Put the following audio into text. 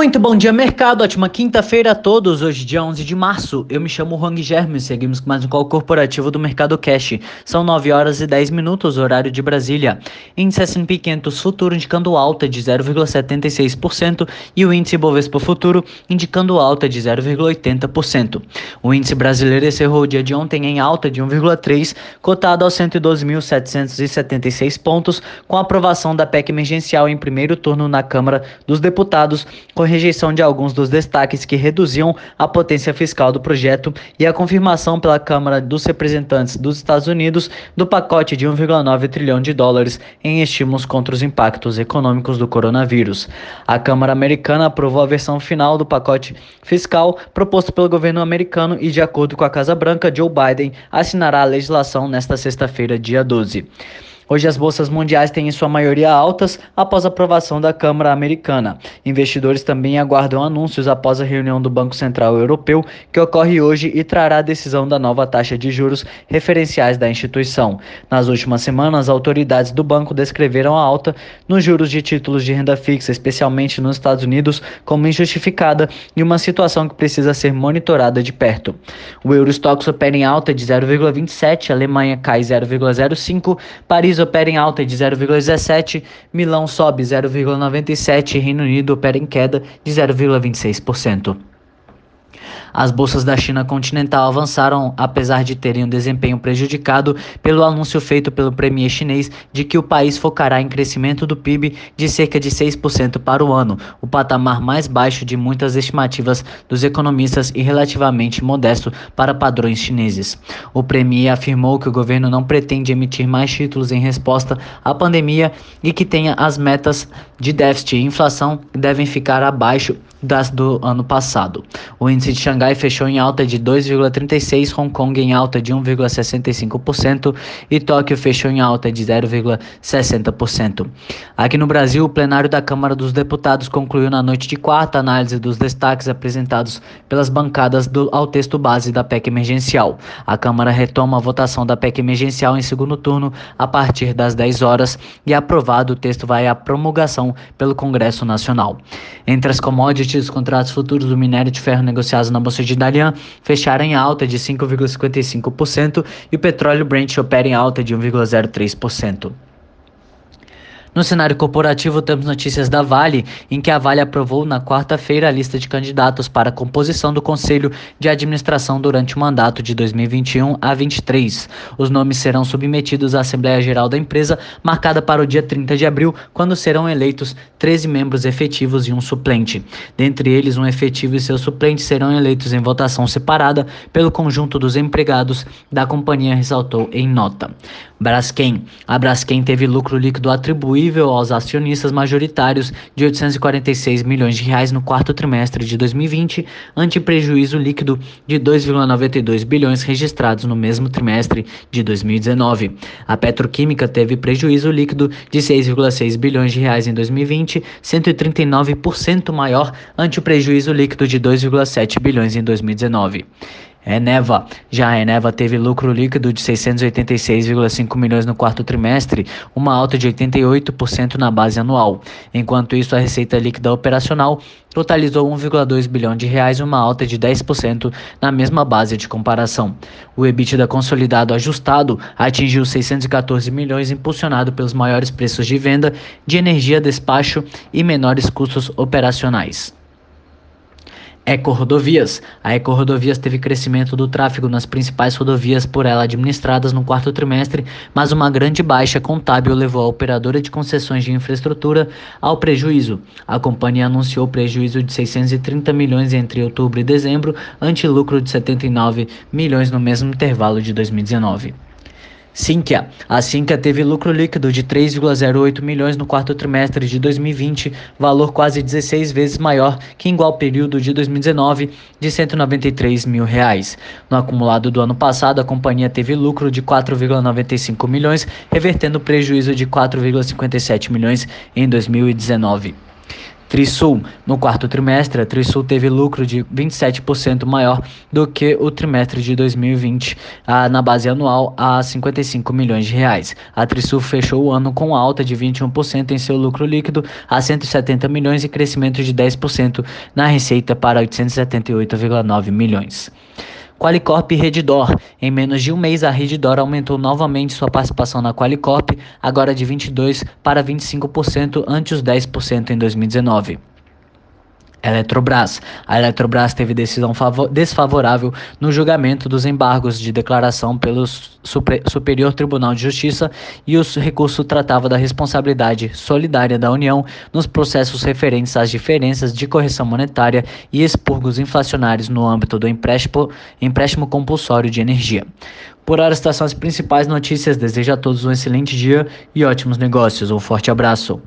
Muito bom dia, mercado. Ótima quinta-feira a todos. Hoje, dia 11 de março. Eu me chamo Hang Germe e seguimos com mais um call corporativo do Mercado Cash. São 9 horas e 10 minutos, horário de Brasília. Índice S&P 500 futuro indicando alta de 0,76% e o índice Bovespa futuro indicando alta de 0,80%. O índice brasileiro encerrou o dia de ontem em alta de 1,3, cotado aos 112.776 pontos, com aprovação da PEC emergencial em primeiro turno na Câmara dos Deputados com rejeição de alguns dos destaques que reduziam a potência fiscal do projeto e a confirmação pela Câmara dos Representantes dos Estados Unidos do pacote de 1,9 trilhão de dólares em estímulos contra os impactos econômicos do coronavírus. A Câmara Americana aprovou a versão final do pacote fiscal proposto pelo governo americano e, de acordo com a Casa Branca, Joe Biden assinará a legislação nesta sexta-feira, dia 12. Hoje as bolsas mundiais têm em sua maioria altas após a aprovação da Câmara Americana. Investidores também aguardam anúncios após a reunião do Banco Central Europeu, que ocorre hoje e trará a decisão da nova taxa de juros referenciais da instituição. Nas últimas semanas, autoridades do banco descreveram a alta nos juros de títulos de renda fixa, especialmente nos Estados Unidos, como injustificada e uma situação que precisa ser monitorada de perto. O Eurostox opera em alta de 0,27, Alemanha cai 0,05, Paris opera em alta de 0,17, Milão sobe 0,97 e Reino Unido opera em queda de 0,26%. As bolsas da China continental avançaram, apesar de terem um desempenho prejudicado pelo anúncio feito pelo premier chinês de que o país focará em crescimento do PIB de cerca de 6% para o ano, o patamar mais baixo de muitas estimativas dos economistas e relativamente modesto para padrões chineses. O premier afirmou que o governo não pretende emitir mais títulos em resposta à pandemia e que tenha as metas de déficit e inflação devem ficar abaixo das do ano passado. O índice de Xangai fechou em alta de 2,36, Hong Kong em alta de 1,65% e Tóquio fechou em alta de 0,60%. Aqui no Brasil, o plenário da Câmara dos Deputados concluiu na noite de quarta a análise dos destaques apresentados pelas bancadas do, ao texto base da PEC emergencial. A Câmara retoma a votação da PEC emergencial em segundo turno a partir das 10 horas e aprovado o texto vai à promulgação pelo Congresso Nacional. Entre as commodities os contratos futuros do minério de ferro negociados na Bolsa de Dalian fecharam em alta de 5,55% e o petróleo Brent opera em alta de 1,03%. No cenário corporativo, temos notícias da Vale, em que a Vale aprovou na quarta-feira a lista de candidatos para a composição do Conselho de Administração durante o mandato de 2021 a 23. Os nomes serão submetidos à Assembleia Geral da empresa, marcada para o dia 30 de abril, quando serão eleitos 13 membros efetivos e um suplente. Dentre eles, um efetivo e seu suplente serão eleitos em votação separada pelo conjunto dos empregados da companhia, ressaltou em nota. Braskem. A Braskem teve lucro líquido atribuível aos acionistas majoritários de 846 milhões de reais no quarto trimestre de 2020, ante prejuízo líquido de 2,92 bilhões registrados no mesmo trimestre de 2019. A petroquímica teve prejuízo líquido de 6,6 bilhões de reais em 2020, 139% maior ante o prejuízo líquido de 2,7 bilhões em 2019. Eneva. Já a Eneva teve lucro líquido de 686,5 milhões no quarto trimestre, uma alta de 88% na base anual. Enquanto isso, a receita líquida operacional totalizou 1,2 bilhão de reais, uma alta de 10% na mesma base de comparação. O EBITDA consolidado ajustado atingiu 614 milhões, impulsionado pelos maiores preços de venda de energia, despacho e menores custos operacionais. Eco-rodovias. A Eco-rodovias teve crescimento do tráfego nas principais rodovias por ela administradas no quarto trimestre, mas uma grande baixa contábil levou a operadora de concessões de infraestrutura ao prejuízo. A companhia anunciou prejuízo de 630 milhões entre outubro e dezembro, ante lucro de 79 milhões no mesmo intervalo de 2019. Sinqia. A Sinqia teve lucro líquido de 3,08 milhões no quarto trimestre de 2020, valor quase 16 vezes maior que em igual período de 2019, de 193 mil reais. No acumulado do ano passado, a companhia teve lucro de 4,95 milhões, revertendo prejuízo de 4,57 milhões em 2019. Trisul. No quarto trimestre, a Trisul teve lucro de 27% maior do que o trimestre de 2020, na base anual a 55 milhões de reais. A Trisul fechou o ano com alta de 21% em seu lucro líquido a 170 milhões e crescimento de 10% na receita para 878,9 milhões. Qualicorp e Redditor. Em menos de um mês, a Redditor aumentou novamente sua participação na Qualicorp, agora de 22% para 25%, ante os 10% em 2019. Eletrobras. A Eletrobras teve decisão desfavorável no julgamento dos embargos de declaração pelo Super Superior Tribunal de Justiça e o recurso tratava da responsabilidade solidária da União nos processos referentes às diferenças de correção monetária e expurgos inflacionários no âmbito do empréstimo, empréstimo compulsório de energia. Por hora, estas são as principais notícias. Desejo a todos um excelente dia e ótimos negócios. Um forte abraço.